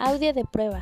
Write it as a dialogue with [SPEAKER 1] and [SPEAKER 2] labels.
[SPEAKER 1] Audio de prueba.